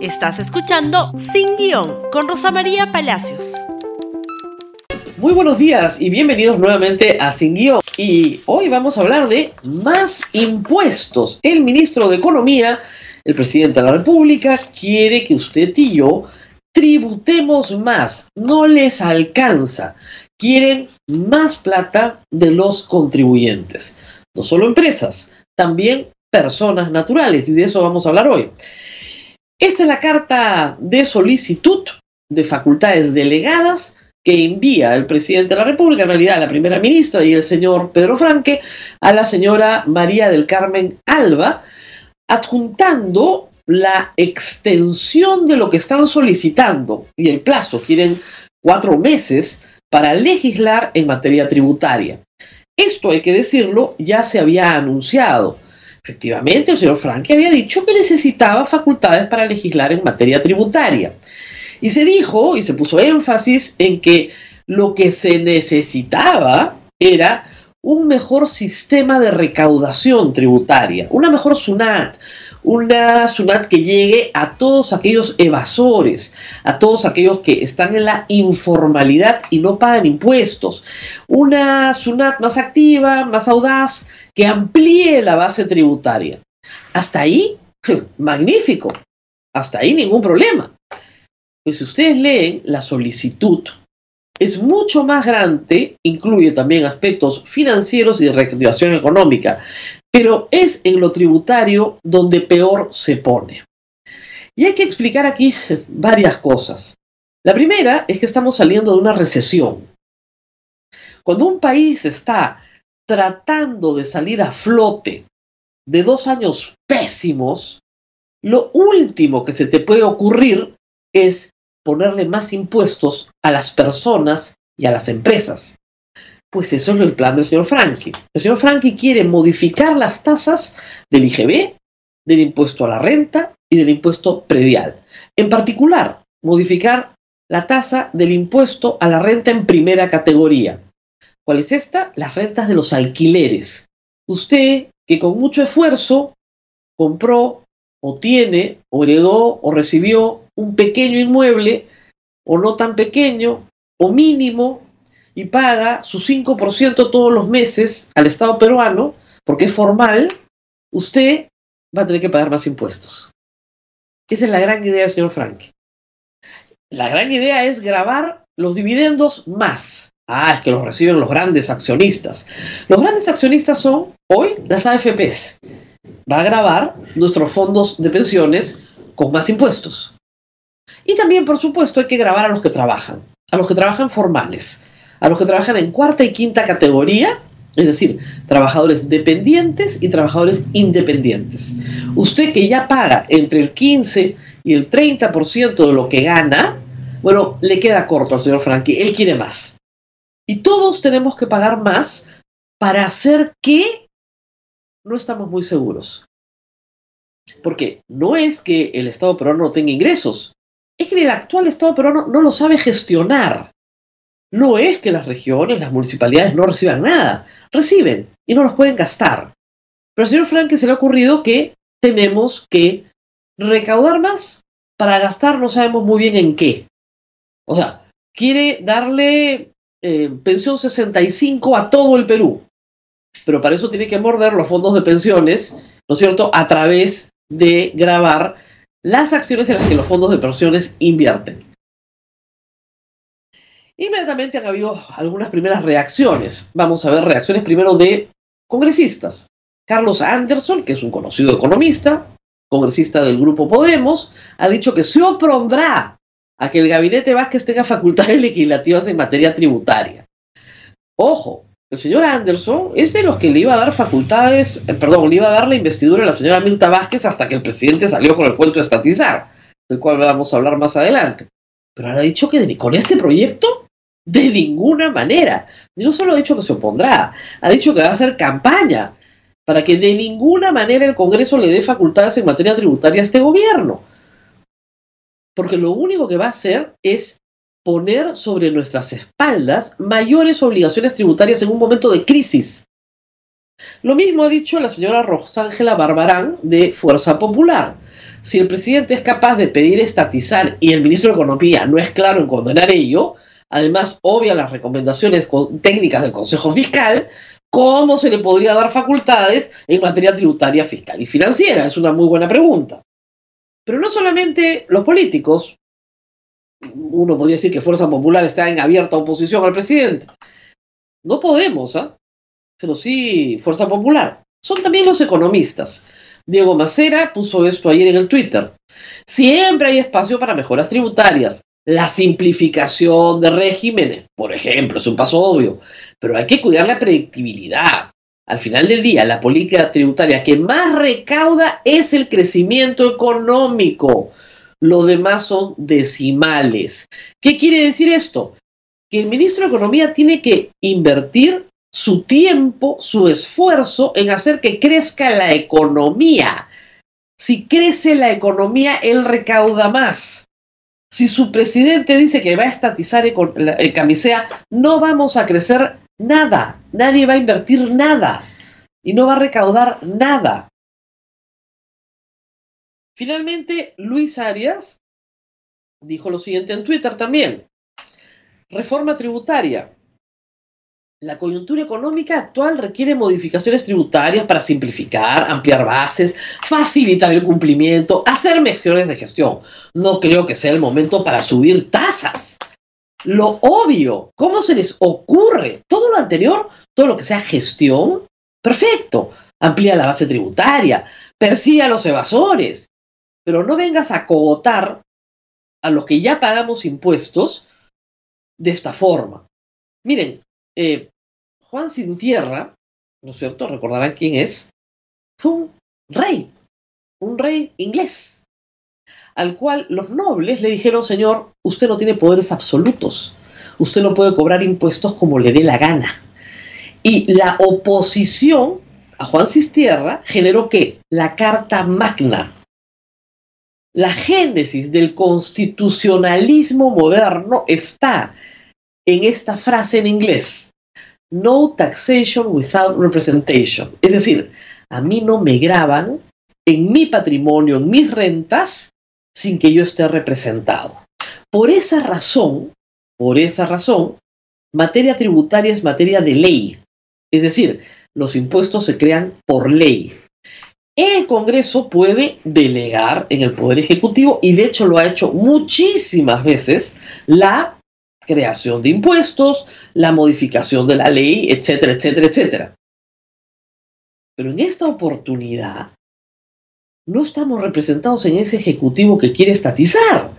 Estás escuchando Sin Guión con Rosa María Palacios. Muy buenos días y bienvenidos nuevamente a Sin Guión. Y hoy vamos a hablar de más impuestos. El ministro de Economía, el presidente de la República, quiere que usted y yo tributemos más. No les alcanza. Quieren más plata de los contribuyentes. No solo empresas, también personas naturales. Y de eso vamos a hablar hoy. Esta es la carta de solicitud de facultades delegadas que envía el presidente de la República, en realidad la primera ministra y el señor Pedro Franque, a la señora María del Carmen Alba, adjuntando la extensión de lo que están solicitando y el plazo, quieren cuatro meses para legislar en materia tributaria. Esto, hay que decirlo, ya se había anunciado. Efectivamente, el señor Franque había dicho que necesitaba facultades para legislar en materia tributaria. Y se dijo y se puso énfasis en que lo que se necesitaba era un mejor sistema de recaudación tributaria, una mejor SUNAT, una SUNAT que llegue a todos aquellos evasores, a todos aquellos que están en la informalidad y no pagan impuestos, una SUNAT más activa, más audaz, que amplíe la base tributaria. Hasta ahí, magnífico, hasta ahí ningún problema. Pues si ustedes leen la solicitud, es mucho más grande, incluye también aspectos financieros y de reactivación económica, pero es en lo tributario donde peor se pone. Y hay que explicar aquí varias cosas. La primera es que estamos saliendo de una recesión. Cuando un país está tratando de salir a flote de dos años pésimos, lo último que se te puede ocurrir es ponerle más impuestos a las personas y a las empresas. Pues eso es el plan del señor Frankie. El señor Frankie quiere modificar las tasas del IGB, del impuesto a la renta y del impuesto predial. En particular, modificar la tasa del impuesto a la renta en primera categoría. ¿Cuál es esta? Las rentas de los alquileres. Usted que con mucho esfuerzo compró o tiene o heredó o recibió un pequeño inmueble o no tan pequeño o mínimo y paga su 5% todos los meses al Estado peruano, porque es formal, usted va a tener que pagar más impuestos. Esa es la gran idea del señor Frank. La gran idea es grabar los dividendos más. Ah, es que los reciben los grandes accionistas. Los grandes accionistas son hoy las AFPs. Va a grabar nuestros fondos de pensiones con más impuestos. Y también, por supuesto, hay que grabar a los que trabajan, a los que trabajan formales a los que trabajan en cuarta y quinta categoría, es decir, trabajadores dependientes y trabajadores independientes. Usted que ya paga entre el 15 y el 30% de lo que gana, bueno, le queda corto al señor Frankie, él quiere más. Y todos tenemos que pagar más para hacer que no estamos muy seguros. Porque no es que el Estado peruano no tenga ingresos, es que el actual Estado peruano no lo sabe gestionar. No es que las regiones, las municipalidades no reciban nada, reciben y no los pueden gastar. Pero al señor Franke se le ha ocurrido que tenemos que recaudar más para gastar no sabemos muy bien en qué. O sea, quiere darle eh, pensión 65 a todo el Perú, pero para eso tiene que morder los fondos de pensiones, ¿no es cierto?, a través de grabar las acciones en las que los fondos de pensiones invierten. Inmediatamente han habido algunas primeras reacciones. Vamos a ver reacciones primero de congresistas. Carlos Anderson, que es un conocido economista, congresista del grupo Podemos, ha dicho que se opondrá a que el gabinete Vázquez tenga facultades legislativas en materia tributaria. Ojo, el señor Anderson es de los que le iba a dar facultades, eh, perdón, le iba a dar la investidura a la señora Mirta Vázquez hasta que el presidente salió con el cuento de estatizar, del cual vamos a hablar más adelante. Pero ahora ha dicho que con este proyecto de ninguna manera. Y no solo ha dicho que se opondrá, ha dicho que va a hacer campaña para que de ninguna manera el Congreso le dé facultades en materia tributaria a este gobierno. Porque lo único que va a hacer es poner sobre nuestras espaldas mayores obligaciones tributarias en un momento de crisis. Lo mismo ha dicho la señora Rosángela Barbarán de Fuerza Popular. Si el presidente es capaz de pedir estatizar y el ministro de Economía no es claro en condenar ello, además obvia las recomendaciones técnicas del Consejo Fiscal, ¿cómo se le podría dar facultades en materia tributaria, fiscal y financiera? Es una muy buena pregunta. Pero no solamente los políticos, uno podría decir que Fuerza Popular está en abierta oposición al presidente. No podemos, ¿ah? Pero sí Fuerza Popular. Son también los economistas. Diego Macera puso esto ayer en el Twitter. Siempre hay espacio para mejoras tributarias. La simplificación de regímenes, por ejemplo, es un paso obvio, pero hay que cuidar la predictibilidad. Al final del día, la política tributaria que más recauda es el crecimiento económico. Los demás son decimales. ¿Qué quiere decir esto? Que el ministro de Economía tiene que invertir su tiempo, su esfuerzo en hacer que crezca la economía. Si crece la economía, él recauda más. Si su presidente dice que va a estatizar el camisea, no vamos a crecer nada. Nadie va a invertir nada y no va a recaudar nada. Finalmente, Luis Arias dijo lo siguiente en Twitter también. Reforma tributaria. La coyuntura económica actual requiere modificaciones tributarias para simplificar, ampliar bases, facilitar el cumplimiento, hacer mejores de gestión. No creo que sea el momento para subir tasas. Lo obvio, ¿cómo se les ocurre? Todo lo anterior, todo lo que sea gestión, perfecto. Amplía la base tributaria, persigue a los evasores, pero no vengas a cogotar a los que ya pagamos impuestos de esta forma. Miren, eh, Juan Sin Tierra, ¿no es cierto? Recordarán quién es. Fue un rey, un rey inglés, al cual los nobles le dijeron, señor, usted no tiene poderes absolutos, usted no puede cobrar impuestos como le dé la gana. Y la oposición a Juan Tierra generó qué? La Carta Magna. La génesis del constitucionalismo moderno está en esta frase en inglés. No taxation without representation. Es decir, a mí no me graban en mi patrimonio, en mis rentas, sin que yo esté representado. Por esa razón, por esa razón, materia tributaria es materia de ley. Es decir, los impuestos se crean por ley. El Congreso puede delegar en el Poder Ejecutivo, y de hecho lo ha hecho muchísimas veces, la creación de impuestos, la modificación de la ley, etcétera, etcétera, etcétera. Pero en esta oportunidad no estamos representados en ese ejecutivo que quiere estatizar,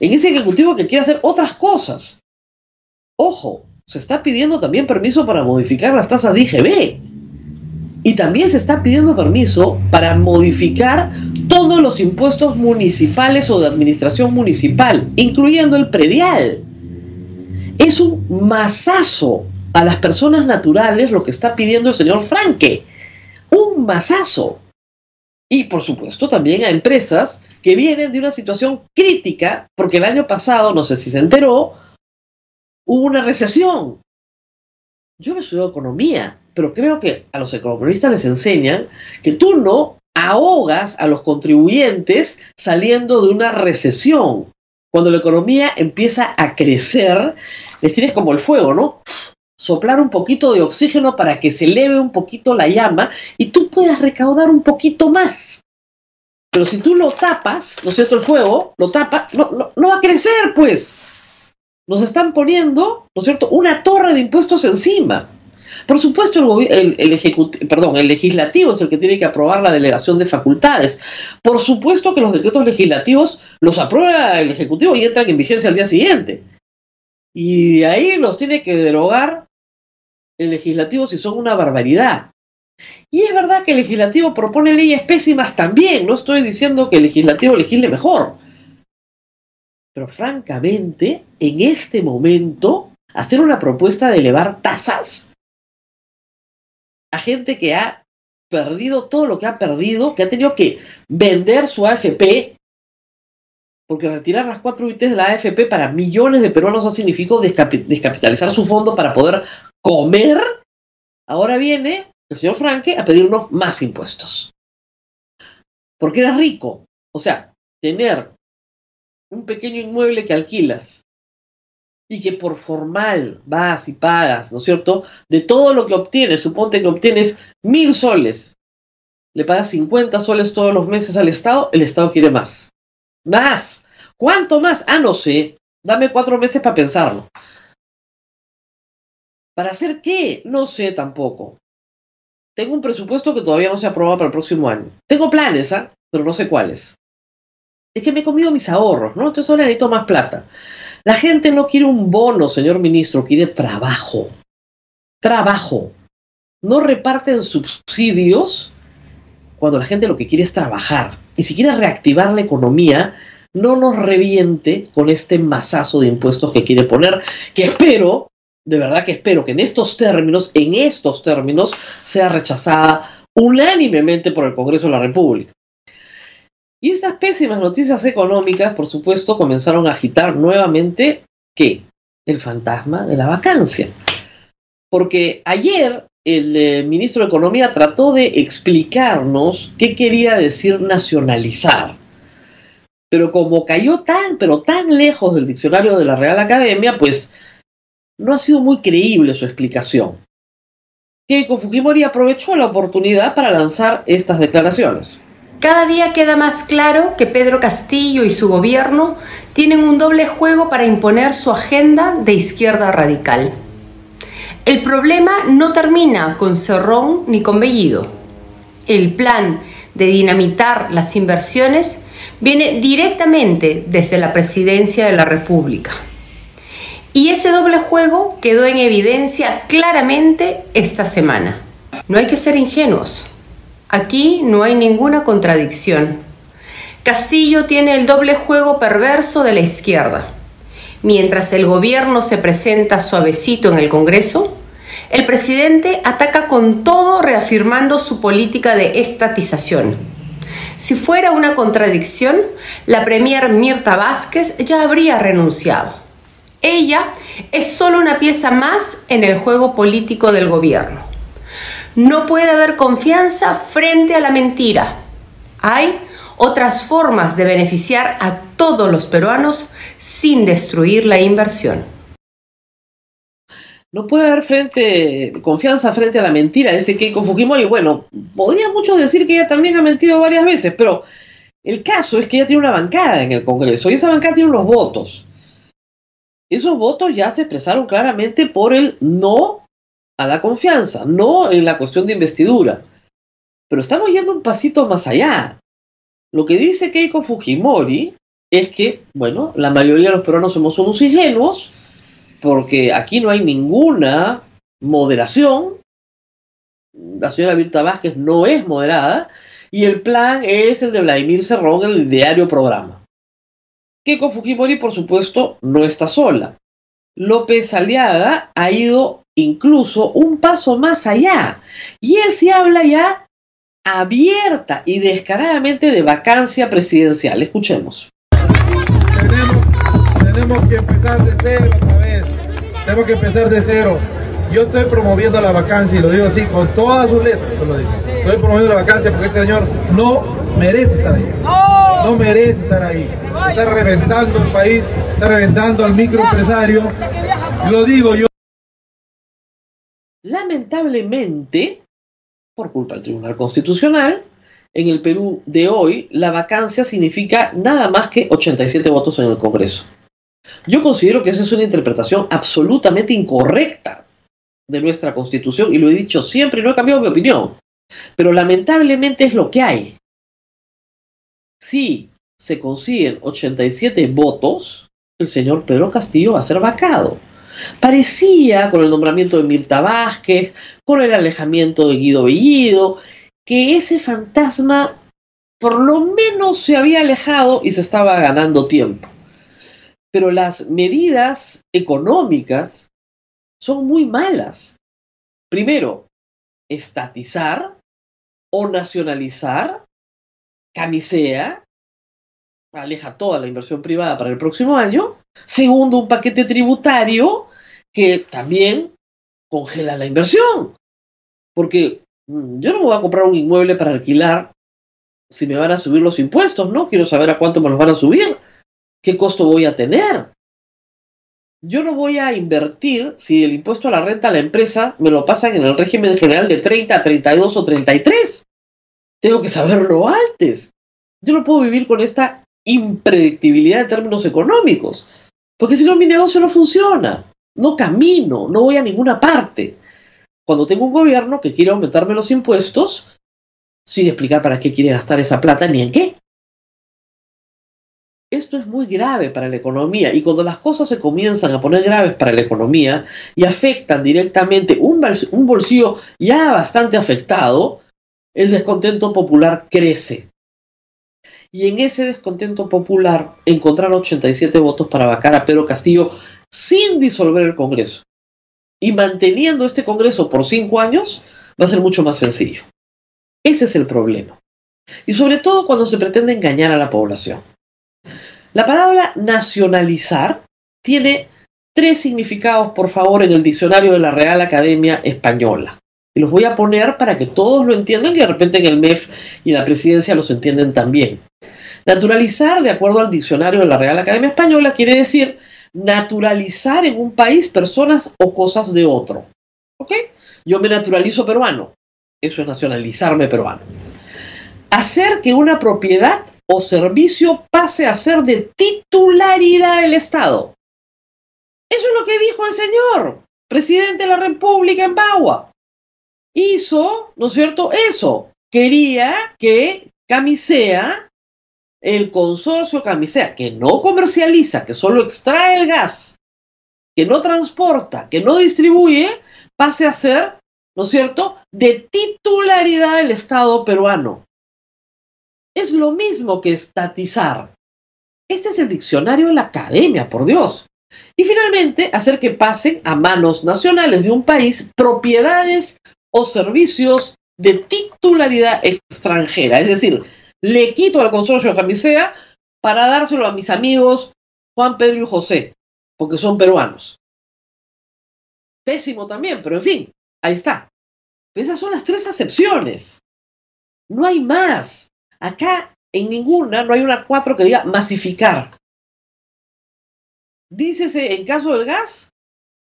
en ese ejecutivo que quiere hacer otras cosas. Ojo, se está pidiendo también permiso para modificar las tasas de IGB. Y también se está pidiendo permiso para modificar todos los impuestos municipales o de administración municipal, incluyendo el predial es un masazo a las personas naturales lo que está pidiendo el señor Franke. Un masazo. Y por supuesto también a empresas que vienen de una situación crítica, porque el año pasado, no sé si se enteró, hubo una recesión. Yo no estudio economía, pero creo que a los economistas les enseñan que tú no ahogas a los contribuyentes saliendo de una recesión. Cuando la economía empieza a crecer, les tienes como el fuego, ¿no? Soplar un poquito de oxígeno para que se eleve un poquito la llama y tú puedas recaudar un poquito más. Pero si tú lo tapas, ¿no es cierto? El fuego, lo tapas, no, no, va a crecer, pues. Nos están poniendo, ¿no es cierto?, una torre de impuestos encima. Por supuesto, el, el, perdón, el legislativo es el que tiene que aprobar la delegación de facultades. Por supuesto que los decretos legislativos los aprueba el Ejecutivo y entran en vigencia al día siguiente. Y de ahí los tiene que derogar el legislativo si son una barbaridad. Y es verdad que el legislativo propone leyes pésimas también. No estoy diciendo que el legislativo legisle mejor. Pero francamente, en este momento, hacer una propuesta de elevar tasas a gente que ha perdido todo lo que ha perdido, que ha tenido que vender su AFP, porque retirar las cuatro UITs de la AFP para millones de peruanos ha significado descapitalizar su fondo para poder comer. Ahora viene el señor Franque a pedirnos más impuestos. Porque era rico. O sea, tener un pequeño inmueble que alquilas y que por formal vas y pagas, ¿no es cierto? De todo lo que obtienes, suponte que obtienes mil soles, le pagas 50 soles todos los meses al Estado, el Estado quiere más. Más. ¿Cuánto más? Ah, no sé. Dame cuatro meses para pensarlo. ¿Para hacer qué? No sé tampoco. Tengo un presupuesto que todavía no se aprueba para el próximo año. Tengo planes, ¿ah? Pero no sé cuáles. Es que me he comido mis ahorros, ¿no? Entonces ahora necesito más plata. La gente no quiere un bono, señor ministro, quiere trabajo. Trabajo. No reparten subsidios cuando la gente lo que quiere es trabajar. Y si quiere reactivar la economía, no nos reviente con este masazo de impuestos que quiere poner, que espero, de verdad que espero que en estos términos, en estos términos, sea rechazada unánimemente por el Congreso de la República. Y estas pésimas noticias económicas, por supuesto, comenzaron a agitar nuevamente. El fantasma de la vacancia. Porque ayer el eh, ministro de Economía trató de explicarnos qué quería decir nacionalizar. Pero como cayó tan, pero tan lejos del diccionario de la Real Academia, pues no ha sido muy creíble su explicación. Keiko Fujimori aprovechó la oportunidad para lanzar estas declaraciones. Cada día queda más claro que Pedro Castillo y su gobierno tienen un doble juego para imponer su agenda de izquierda radical. El problema no termina con Cerrón ni con Bellido. El plan de dinamitar las inversiones viene directamente desde la presidencia de la República. Y ese doble juego quedó en evidencia claramente esta semana. No hay que ser ingenuos. Aquí no hay ninguna contradicción. Castillo tiene el doble juego perverso de la izquierda. Mientras el gobierno se presenta suavecito en el Congreso, el presidente ataca con todo reafirmando su política de estatización. Si fuera una contradicción, la premier Mirta Vázquez ya habría renunciado. Ella es solo una pieza más en el juego político del gobierno. No puede haber confianza frente a la mentira. Hay otras formas de beneficiar a todos los peruanos sin destruir la inversión. No puede haber confianza frente a la mentira, ese Keiko Fujimori. Bueno, podría muchos decir que ella también ha mentido varias veces, pero el caso es que ella tiene una bancada en el Congreso y esa bancada tiene unos votos. Esos votos ya se expresaron claramente por el no a la confianza, no en la cuestión de investidura. Pero estamos yendo un pasito más allá. Lo que dice Keiko Fujimori es que, bueno, la mayoría de los peruanos somos unos ingenuos, porque aquí no hay ninguna moderación. La señora Virta Vázquez no es moderada, y el plan es el de Vladimir Cerrón en el diario programa. Keiko Fujimori, por supuesto, no está sola. López Aliaga ha ido incluso un paso más allá. Y él sí habla ya abierta y descaradamente de vacancia presidencial. Escuchemos. Tenemos, que empezar de cero otra vez. Tenemos que empezar de cero. Yo estoy promoviendo la vacancia y lo digo así con todas sus letras. Estoy promoviendo la vacancia porque este señor no merece estar ahí. No merece estar ahí. Está reventando el país, está reventando al microempresario. Lo digo yo. Lamentablemente, por culpa del Tribunal Constitucional, en el Perú de hoy, la vacancia significa nada más que 87 votos en el Congreso. Yo considero que esa es una interpretación absolutamente incorrecta de nuestra Constitución y lo he dicho siempre y no he cambiado mi opinión. Pero lamentablemente es lo que hay. Si se consiguen 87 votos, el señor Pedro Castillo va a ser vacado. Parecía, con el nombramiento de Mirta Vázquez, con el alejamiento de Guido Bellido, que ese fantasma por lo menos se había alejado y se estaba ganando tiempo. Pero las medidas económicas son muy malas. Primero, estatizar o nacionalizar camisea, aleja toda la inversión privada para el próximo año. Segundo, un paquete tributario que también congela la inversión. Porque Mm, yo no me voy a comprar un inmueble para alquilar si me van a subir los impuestos, ¿no? Quiero saber a cuánto me los van a subir, qué costo voy a tener. Yo no voy a invertir si el impuesto a la renta a la empresa me lo pasan en el régimen general de 30 a 32 o 33. Tengo que saberlo antes. Yo no puedo vivir con esta impredictibilidad en términos económicos, porque si no mi negocio no funciona, no camino, no voy a ninguna parte. Cuando tengo un gobierno que quiere aumentarme los impuestos, sin explicar para qué quiere gastar esa plata ni en qué. Esto es muy grave para la economía y cuando las cosas se comienzan a poner graves para la economía y afectan directamente un, bolsillo ya bastante afectado, el descontento popular crece. Y en ese descontento popular, encontrar 87 votos para vacar a Pedro Castillo sin disolver el Congreso y manteniendo este Congreso por cinco años va a ser mucho más sencillo. Ese es el problema. Y sobre todo cuando se pretende engañar a la población. La palabra nacionalizar tiene tres significados, por favor, en el diccionario de la Real Academia Española. Y los voy a poner para que todos lo entiendan y de repente en el MEF y la presidencia los entienden también. Naturalizar, de acuerdo al diccionario de la Real Academia Española, quiere decir naturalizar en un país personas o cosas de otro. ¿Ok? Yo me naturalizo peruano. Eso es nacionalizarme peruano. Hacer que una propiedad o servicio pase a ser de titularidad del Estado. Eso es lo que dijo el señor, presidente de la República en Bagua. Hizo, ¿no es cierto? Eso. Quería que Camisea, el consorcio Camisea, que no comercializa, que solo extrae el gas, que no transporta, que no distribuye, pase a ser ¿no es cierto?, de titularidad del Estado peruano. Es lo mismo que estatizar. Este es el diccionario de la academia, por Dios. Y finalmente, hacer que pasen a manos nacionales de un país propiedades servicios de titularidad extranjera. Es decir, le quito al consorcio Camisea para dárselo a mis amigos Juan, Pedro y José, porque son peruanos. Pésimo también, pero en fin, Ahí está. Esas son las tres acepciones. No hay más. Acá en ninguna no hay una cuatro que diga masificar. Dícese en caso del gas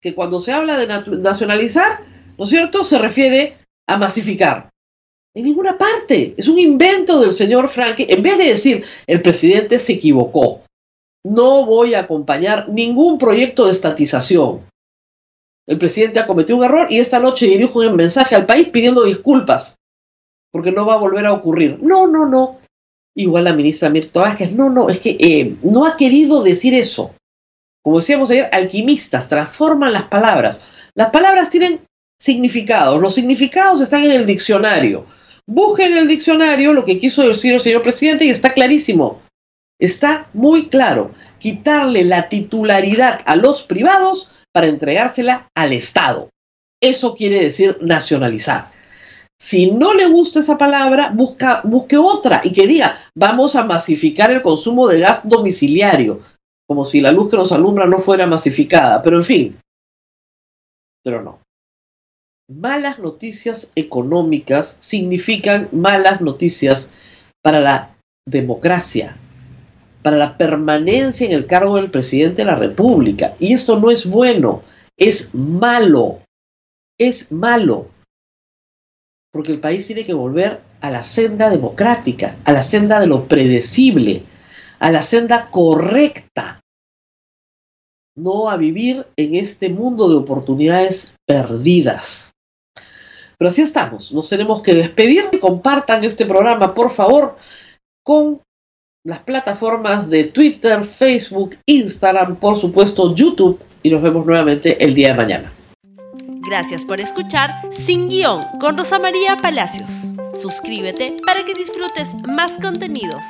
que cuando se habla de nacionalizar, ¿no es cierto?, se refiere a masificar. En ninguna parte. Es un invento del señor Frankie. En vez de decir el presidente se equivocó, no voy a acompañar ningún proyecto de estatización el presidente ha cometido un error y esta noche dirijo un mensaje al país pidiendo disculpas, porque no va a volver a ocurrir. No, no, no. Igual la ministra Mirta Vázquez, no, no, es que eh, no ha querido decir eso. Como decíamos ayer, alquimistas transforman las palabras. Las palabras tienen significados, los significados están en el diccionario. Busquen en el diccionario lo que quiso decir el señor presidente y está clarísimo. Está muy claro. Quitarle la titularidad a los privados para entregársela al Estado. Eso quiere decir nacionalizar. Si no le gusta esa palabra, busca, busque otra y que diga, vamos a masificar el consumo de gas domiciliario, como si la luz que nos alumbra no fuera masificada, pero en fin. Pero no. Malas noticias económicas significan malas noticias para la democracia, para la permanencia en el cargo del presidente de la República. Y esto no es bueno, es malo, es malo. Porque el país tiene que volver a la senda democrática, a la senda de lo predecible, a la senda correcta. No a vivir en este mundo de oportunidades perdidas. Pero así estamos, nos tenemos que despedir. Compartan este programa, por favor, con las plataformas de Twitter, Facebook, Instagram, por supuesto YouTube y nos vemos nuevamente el día de mañana. Gracias por escuchar Sin Guión con Rosa María Palacios. Suscríbete para que disfrutes más contenidos.